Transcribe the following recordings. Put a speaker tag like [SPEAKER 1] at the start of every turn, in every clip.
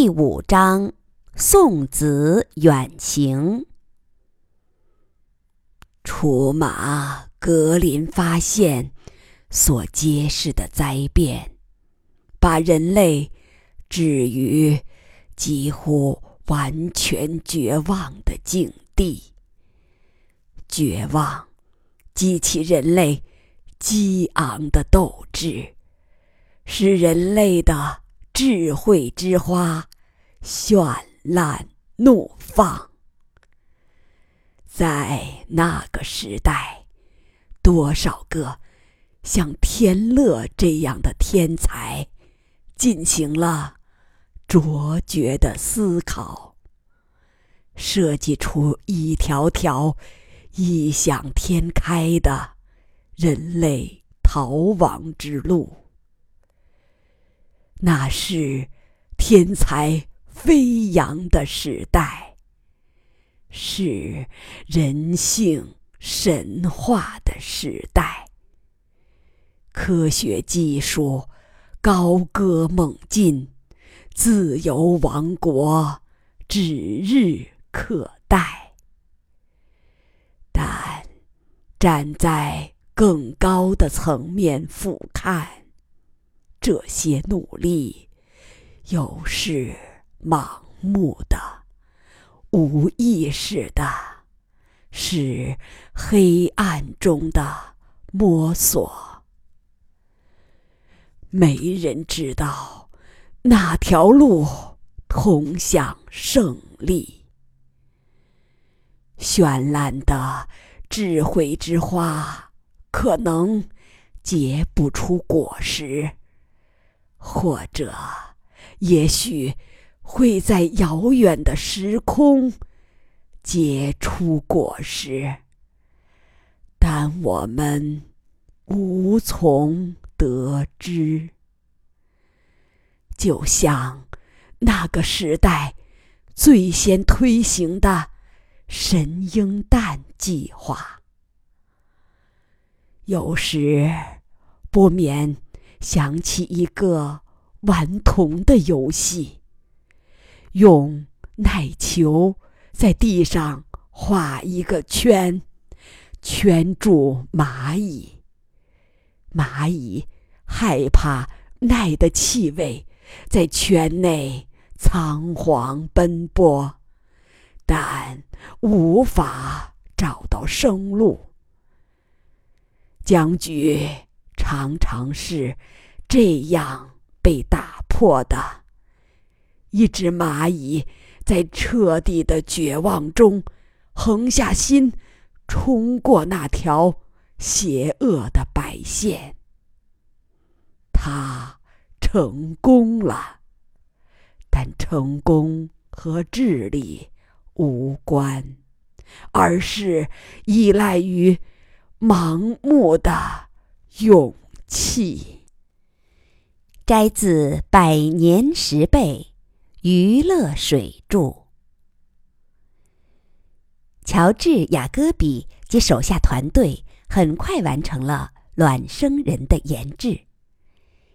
[SPEAKER 1] 第五章：送子远行。
[SPEAKER 2] 出马格林发现所揭示的灾变，把人类置于几乎完全绝望的境地。绝望激起人类激昂的斗志，使人类的。智慧之花，绚烂怒放。在那个时代，多少个像天乐这样的天才，进行了卓绝的思考，设计出一条条异想天开的人类逃亡之路。那是天才飞扬的时代，是人性神话的时代。科学技术高歌猛进，自由王国指日可待。但站在更高的层面俯瞰。这些努力，又是盲目的、无意识的，是黑暗中的摸索。没人知道哪条路通向胜利。绚烂的智慧之花，可能结不出果实。或者，也许会在遥远的时空结出果实，但我们无从得知。就像那个时代最先推行的神鹰蛋计划，有时不免。想起一个顽童的游戏，用奶球在地上画一个圈，圈住蚂蚁。蚂蚁害怕奶的气味在圈内仓皇奔波，但无法找到生路。僵局。常常是这样被打破的。一只蚂蚁在彻底的绝望中，横下心，冲过那条邪恶的白线。它成功了，但成功和智力无关，而是依赖于盲目的。勇气。
[SPEAKER 1] 摘自《百年十倍》，娱乐水著。乔治·雅戈比及手下团队很快完成了卵生人的研制。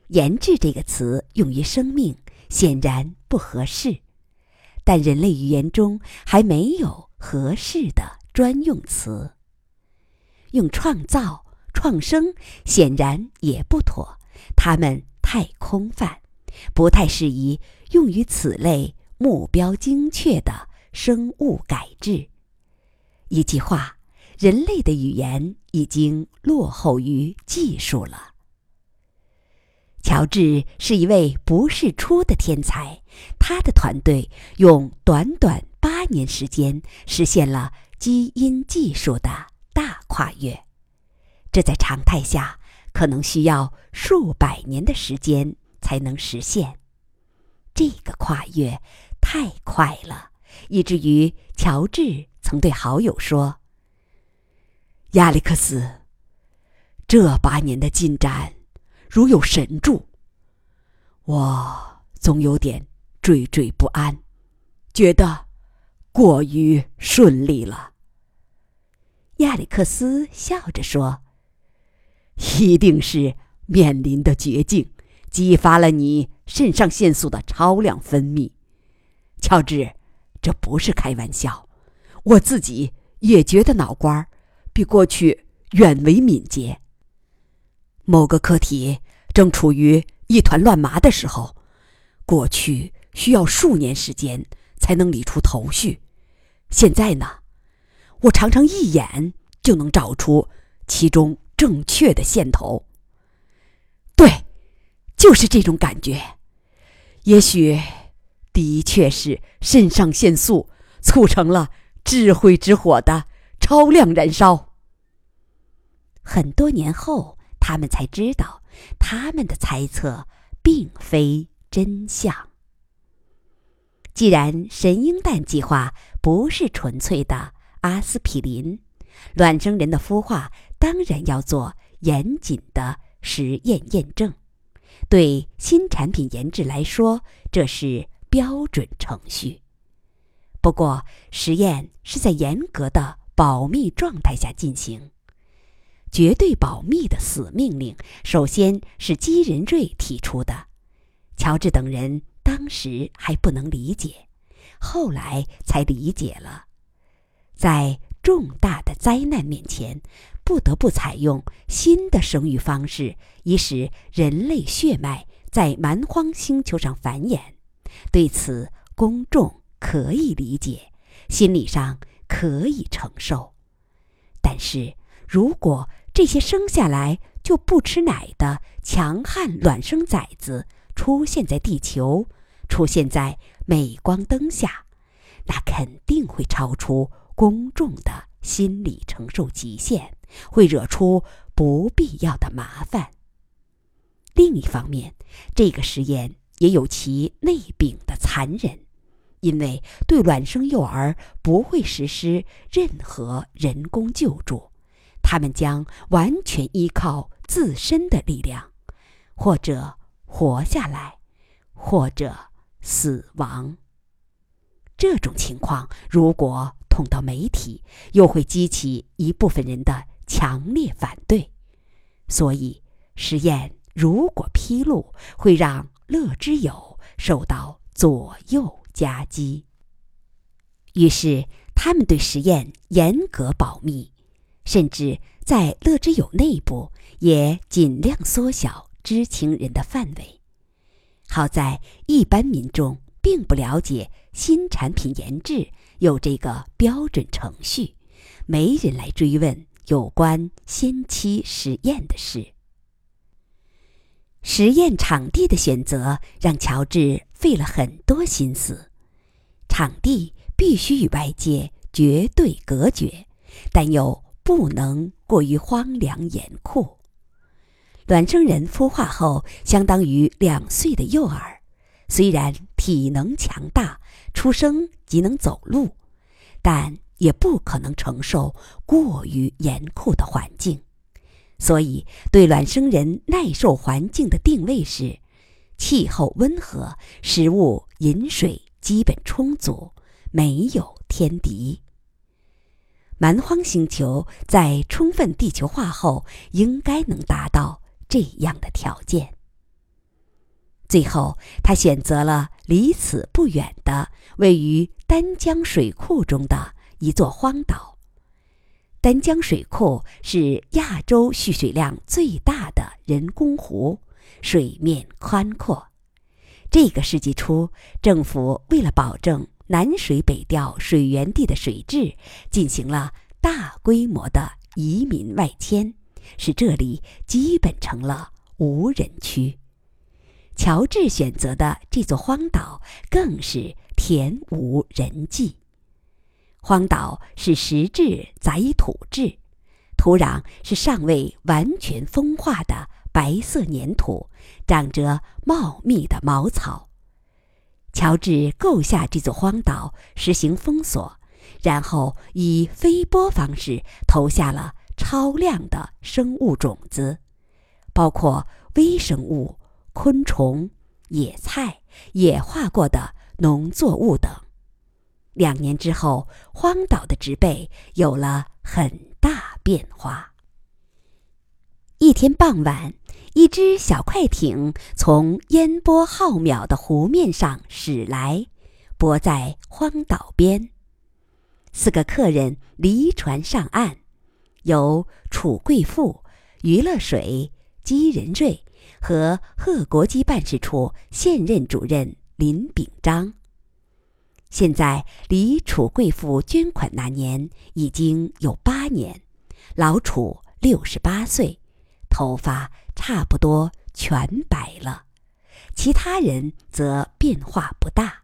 [SPEAKER 1] 研制这个词用于生命显然不合适，但人类语言中还没有合适的专用词。用创造。创生显然也不妥，它们太空泛，不太适宜用于此类目标精确的生物改制。一句话，人类的语言已经落后于技术了。乔治是一位不世出的天才，他的团队用短短八年时间实现了基因技术的大跨越。这在常态下可能需要数百年的时间才能实现。这个跨越太快了，以至于乔治曾对好友说：“
[SPEAKER 2] 亚历克斯，这八年的进展如有神助，我总有点惴惴不安，觉得过于顺利了。”
[SPEAKER 1] 亚历克斯笑着说。
[SPEAKER 2] 一定是面临的绝境，激发了你肾上腺素的超量分泌，乔治，这不是开玩笑，我自己也觉得脑瓜比过去远为敏捷。某个课题正处于一团乱麻的时候，过去需要数年时间才能理出头绪，现在呢，我常常一眼就能找出其中正确的线头。对，就是这种感觉。也许，的确是肾上腺素促成了智慧之火的超量燃烧。
[SPEAKER 1] 很多年后。他们才知道，他们的猜测并非真相。既然神鹰蛋计划不是纯粹的阿司匹林，卵生人的孵化当然要做严谨的实验验证。对新产品研制来说，这是标准程序。不过，实验是在严格的保密状态下进行。绝对保密的死命令，首先是基仁瑞提出的，乔治等人当时还不能理解，后来才理解了。在重大的灾难面前，不得不采用新的生育方式，以使人类血脉在蛮荒星球上繁衍。对此，公众可以理解，心理上可以承受。但是如果这些生下来就不吃奶的强悍卵生崽子出现在地球，出现在镁光灯下，那肯定会超出公众的心理承受极限，会惹出不必要的麻烦。另一方面，这个实验也有其内禀的残忍，因为对卵生幼儿不会实施任何人工救助。他们将完全依靠自身的力量，或者活下来，或者死亡。这种情况如果捅到媒体，又会激起一部分人的强烈反对。所以，实验如果披露，会让乐之友受到左右夹击。于是，他们对实验严格保密。甚至在乐之友内部也尽量缩小知情人的范围。好在一般民众并不了解新产品研制有这个标准程序，没人来追问有关先期实验的事。实验场地的选择让乔治费了很多心思，场地必须与外界绝对隔绝，但又。不能过于荒凉严酷。卵生人孵化后，相当于两岁的幼儿，虽然体能强大，出生即能走路，但也不可能承受过于严酷的环境。所以，对卵生人耐受环境的定位是：气候温和，食物饮水基本充足，没有天敌。蛮荒星球在充分地球化后，应该能达到这样的条件。最后，他选择了离此不远的位于丹江水库中的一座荒岛。丹江水库是亚洲蓄水量最大的人工湖，水面宽阔。这个世纪初，政府为了保证。南水北调水源地的水质进行了大规模的移民外迁，使这里基本成了无人区。乔治选择的这座荒岛更是田无人迹。荒岛是石质载土质，土壤是尚未完全风化的白色粘土，长着茂密的茅草。乔治构下这座荒岛，实行封锁，然后以飞波方式投下了超量的生物种子，包括微生物、昆虫、野菜、野化过的农作物等。两年之后，荒岛的植被有了很大变化。一天傍晚。一只小快艇从烟波浩渺的湖面上驶来，泊在荒岛边。四个客人离船上岸，由楚贵妇、余乐水、姬仁瑞和贺国基办事处现任主任林炳章。现在离楚贵妇捐款那年已经有八年，老楚六十八岁，头发差不多全白了，其他人则变化不大。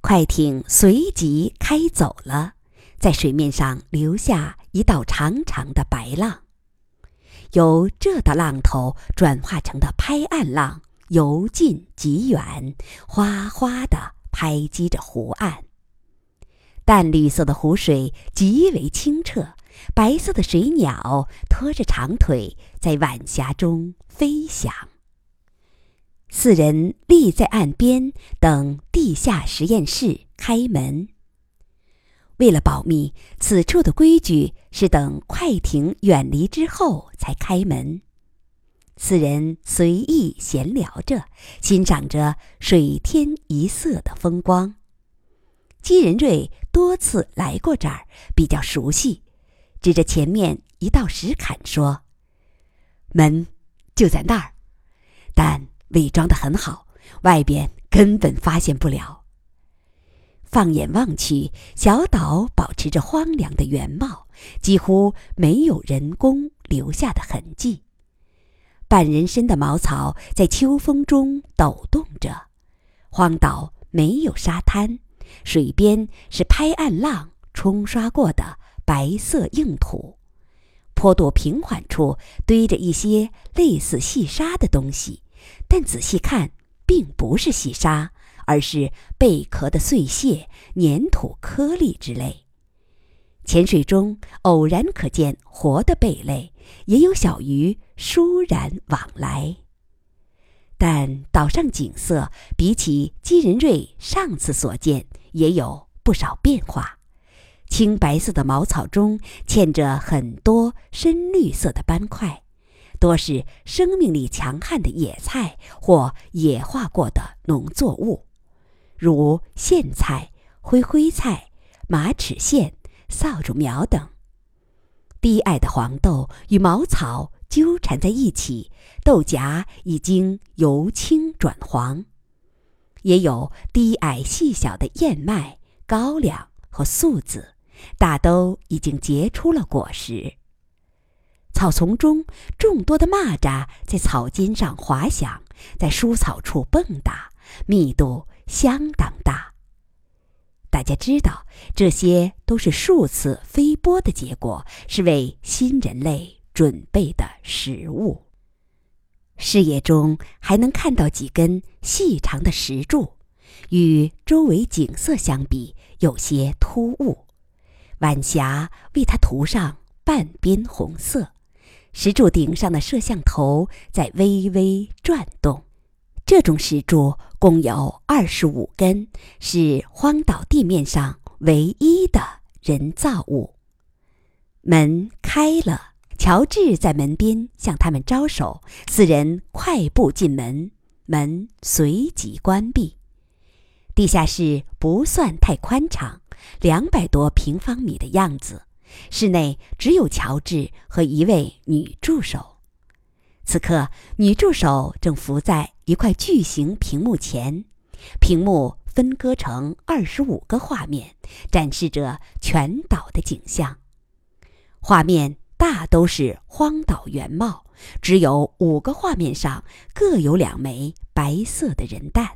[SPEAKER 1] 快艇随即开走了，在水面上留下一道长长的白浪。由这道浪头转化成的拍岸浪，由近及远，哗哗的拍击着湖岸。淡绿色的湖水极为清澈，白色的水鸟拖着长腿在晚霞中飞翔。四人立在岸边等地下实验室开门。为了保密，此处的规矩是等快艇远离之后才开门。四人随意闲聊着，欣赏着水天一色的风光。姬仁瑞多次来过这儿，比较熟悉，指着前面一道石坎说：“门就在那儿。”但。伪装的很好，外边根本发现不了。放眼望去，小岛保持着荒凉的原貌，几乎没有人工留下的痕迹。半人身的茅草在秋风中抖动着。荒岛没有沙滩，水边是拍岸浪冲刷过的白色硬土。坡度平缓处堆着一些类似细沙的东西。但仔细看，并不是细沙，而是贝壳的碎屑、粘土颗粒之类。潜水中偶然可见活的贝类，也有小鱼倏然往来。但岛上景色比起金仁瑞上次所见，也有不少变化。青白色的茅草中嵌着很多深绿色的斑块。多是生命力强悍的野菜或野化过的农作物，如苋菜、灰灰菜、马齿苋、扫帚苗等。低矮的黄豆与茅草纠缠在一起，豆荚已经由青转黄。也有低矮细小的燕麦、高粱和粟子，大都已经结出了果实。草丛中，众多的蚂蚱在草尖上滑翔，在蔬草处蹦跶，密度相当大。大家知道，这些都是数次飞播的结果，是为新人类准备的食物。视野中还能看到几根细长的石柱，与周围景色相比有些突兀。晚霞为它涂上半边红色。石柱顶上的摄像头在微微转动，这种石柱共有二十五根，是荒岛地面上唯一的人造物。门开了，乔治在门边向他们招手，四人快步进门，门随即关闭。地下室不算太宽敞，两百多平方米的样子。室内只有乔治和一位女助手。此刻，女助手正伏在一块巨型屏幕前，屏幕分割成二十五个画面，展示着全岛的景象。画面大都是荒岛原貌，只有五个画面上各有两枚白色的人蛋，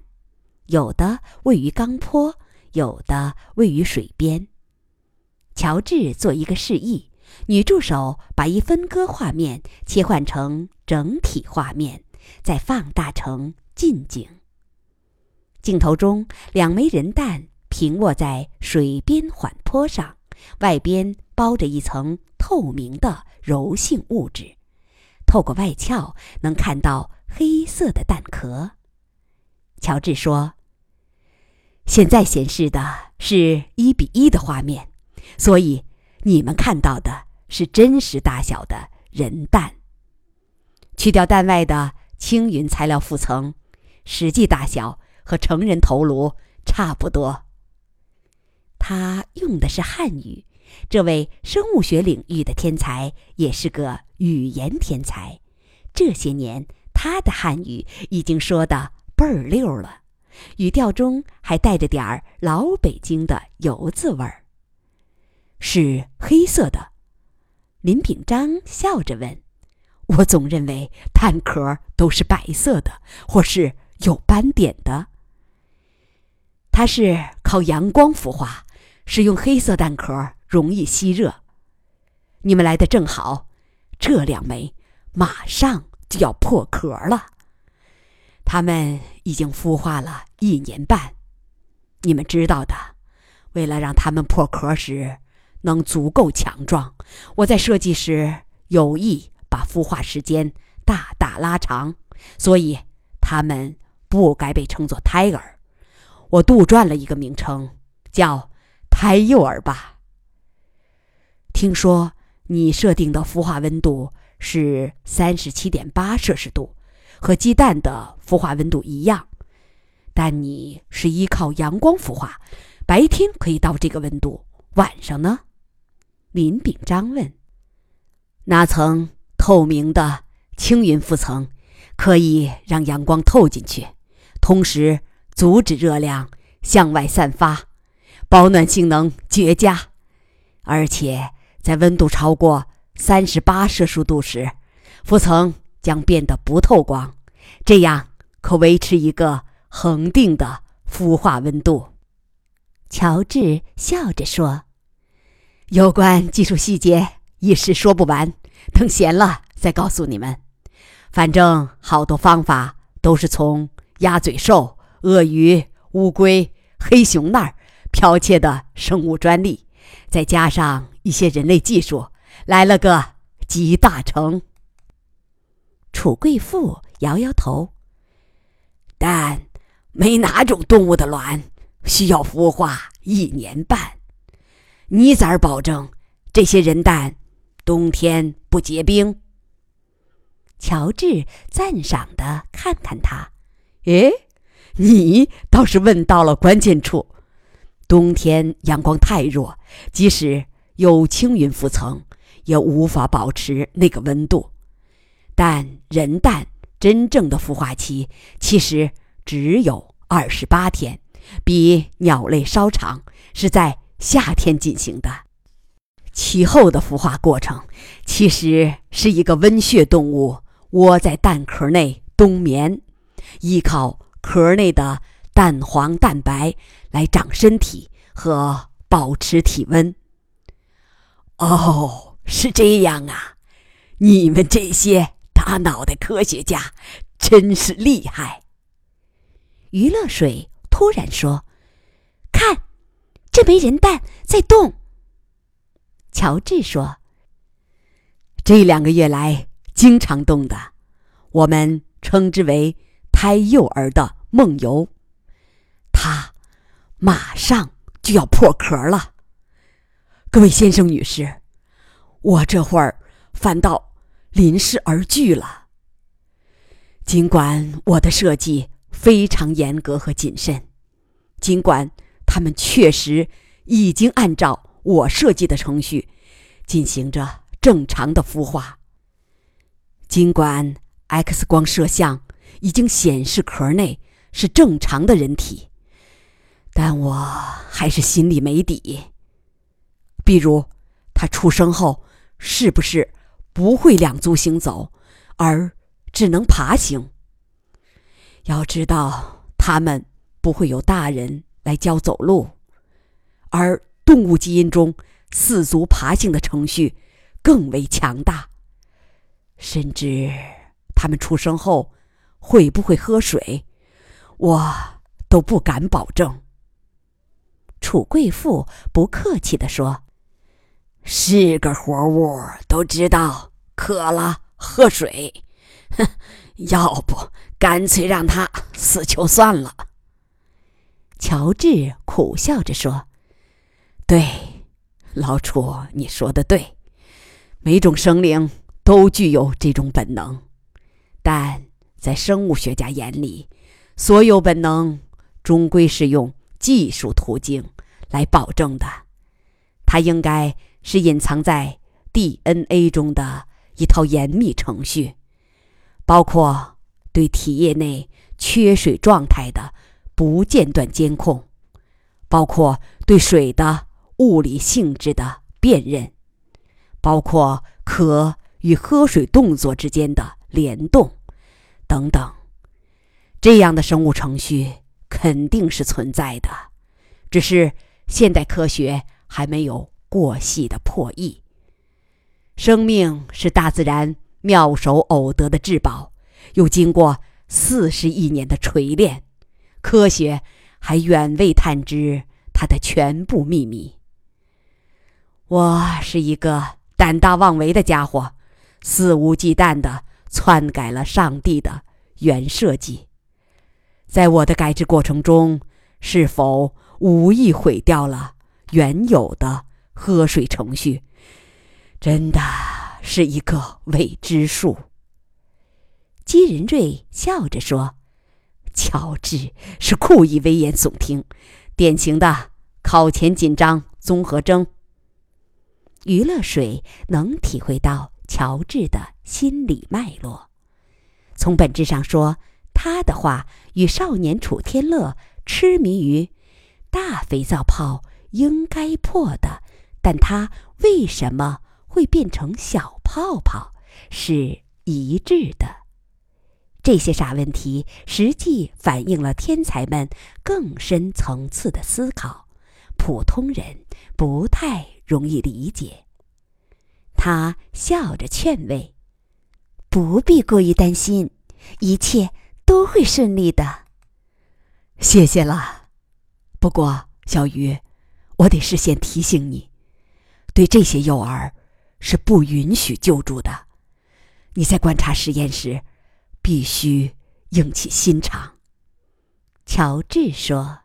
[SPEAKER 1] 有的位于钢坡，有的位于水边。乔治做一个示意，女助手把一分割画面切换成整体画面，再放大成近景。镜头中，两枚人蛋平卧在水边缓坡上，外边包着一层透明的柔性物质，透过外壳能看到黑色的蛋壳。乔治说：“现在显示的是一比一的画面。”所以，你们看到的是真实大小的人蛋。去掉蛋外的青云材料覆层，实际大小和成人头颅差不多。他用的是汉语。这位生物学领域的天才也是个语言天才。这些年，他的汉语已经说的倍儿溜了，语调中还带着点儿老北京的油渍味儿。是黑色的。林炳章笑着问：“我总认为蛋壳都是白色的，或是有斑点的。它是靠阳光孵化，使用黑色蛋壳。”容易吸热，你们来的正好，这两枚马上就要破壳了。它们已经孵化了一年半，你们知道的。为了让它们破壳时能足够强壮，我在设计时有意把孵化时间大大拉长，所以它们不该被称作胎儿。我杜撰了一个名称，叫胎幼儿吧。听说你设定的孵化温度是三十七点八摄氏度，和鸡蛋的孵化温度一样，但你是依靠阳光孵化，白天可以到这个温度，晚上呢？林炳章问。那层透明的青云覆层可以让阳光透进去，同时阻止热量向外散发，保暖性能绝佳，而且。在温度超过三十八摄氏度时，浮层将变得不透光，这样可维持一个恒定的孵化温度。乔治笑着说：“有关技术细节一时说不完，等闲了再告诉你们。反正好多方法都是从鸭嘴兽、鳄鱼、乌龟、黑熊那儿剽窃的生物专利，再加上……”一些人类技术来了个集大成。楚贵妇摇摇头，但没哪种动物的卵需要孵化一年半。你咋保证这些人蛋冬天不结冰？乔治赞赏的看看他，诶，你倒是问到了关键处。冬天阳光太弱，即使。有青云浮层，也无法保持那个温度。但人蛋真正的孵化期其实只有二十八天，比鸟类稍长，是在夏天进行的。其后的孵化过程其实是一个温血动物窝在蛋壳内冬眠，依靠壳内的蛋黄蛋白来长身体和保持体温。哦，是这样啊！你们这些大脑袋科学家真是厉害。余乐水突然说：“看，这枚人蛋在动。”乔治说：“这两个月来经常动的，我们称之为胎幼儿的梦游。它马上就要破壳了。”各位先生、女士，我这会儿反倒临时而惧了。尽管我的设计非常严格和谨慎，尽管他们确实已经按照我设计的程序进行着正常的孵化，尽管 X 光摄像已经显示壳内是正常的人体，但我还是心里没底。比如，他出生后是不是不会两足行走，而只能爬行？要知道，他们不会有大人来教走路，而动物基因中四足爬行的程序更为强大。甚至，他们出生后会不会喝水，我都不敢保证。楚贵妇不客气地说。是个活物，都知道渴了喝水，哼，要不干脆让他死球算了。乔治苦笑着说：“对，老楚，你说的对，每种生灵都具有这种本能，但在生物学家眼里，所有本能终归是用技术途径来保证的，它应该是隐藏在 DNA 中的一套严密程序，包括对体液内缺水状态的不间断监控，包括对水的物理性质的辨认，包括渴与喝水动作之间的联动，等等。这样的生物程序肯定是存在的，只是现代科学还没有过细的破译。生命是大自然妙手偶得的至宝，又经过四十亿年的锤炼，科学还远未探知它的全部秘密。我是一个胆大妄为的家伙，肆无忌惮地篡改了上帝的原设计。在我的改制过程中，是否无意毁掉了原有的喝水程序，真的是一个未知数。
[SPEAKER 2] 基仁瑞笑着说：“乔治是故意危言耸听，典型的考前紧张综合征。”
[SPEAKER 1] 余乐水能体会到乔治的心理脉络，从本质上说。他的话与少年楚天乐痴迷于大肥皂泡应该破的，但他为什么会变成小泡泡是一致的。这些傻问题实际反映了天才们更深层次的思考，普通人不太容易理解。他笑着劝慰：“不必过于担心，一切。”都会顺利的，
[SPEAKER 2] 谢谢了。不过，小鱼，我得事先提醒你，对这些幼儿是不允许救助的。你在观察实验时，必须硬起心肠。
[SPEAKER 1] 乔治说。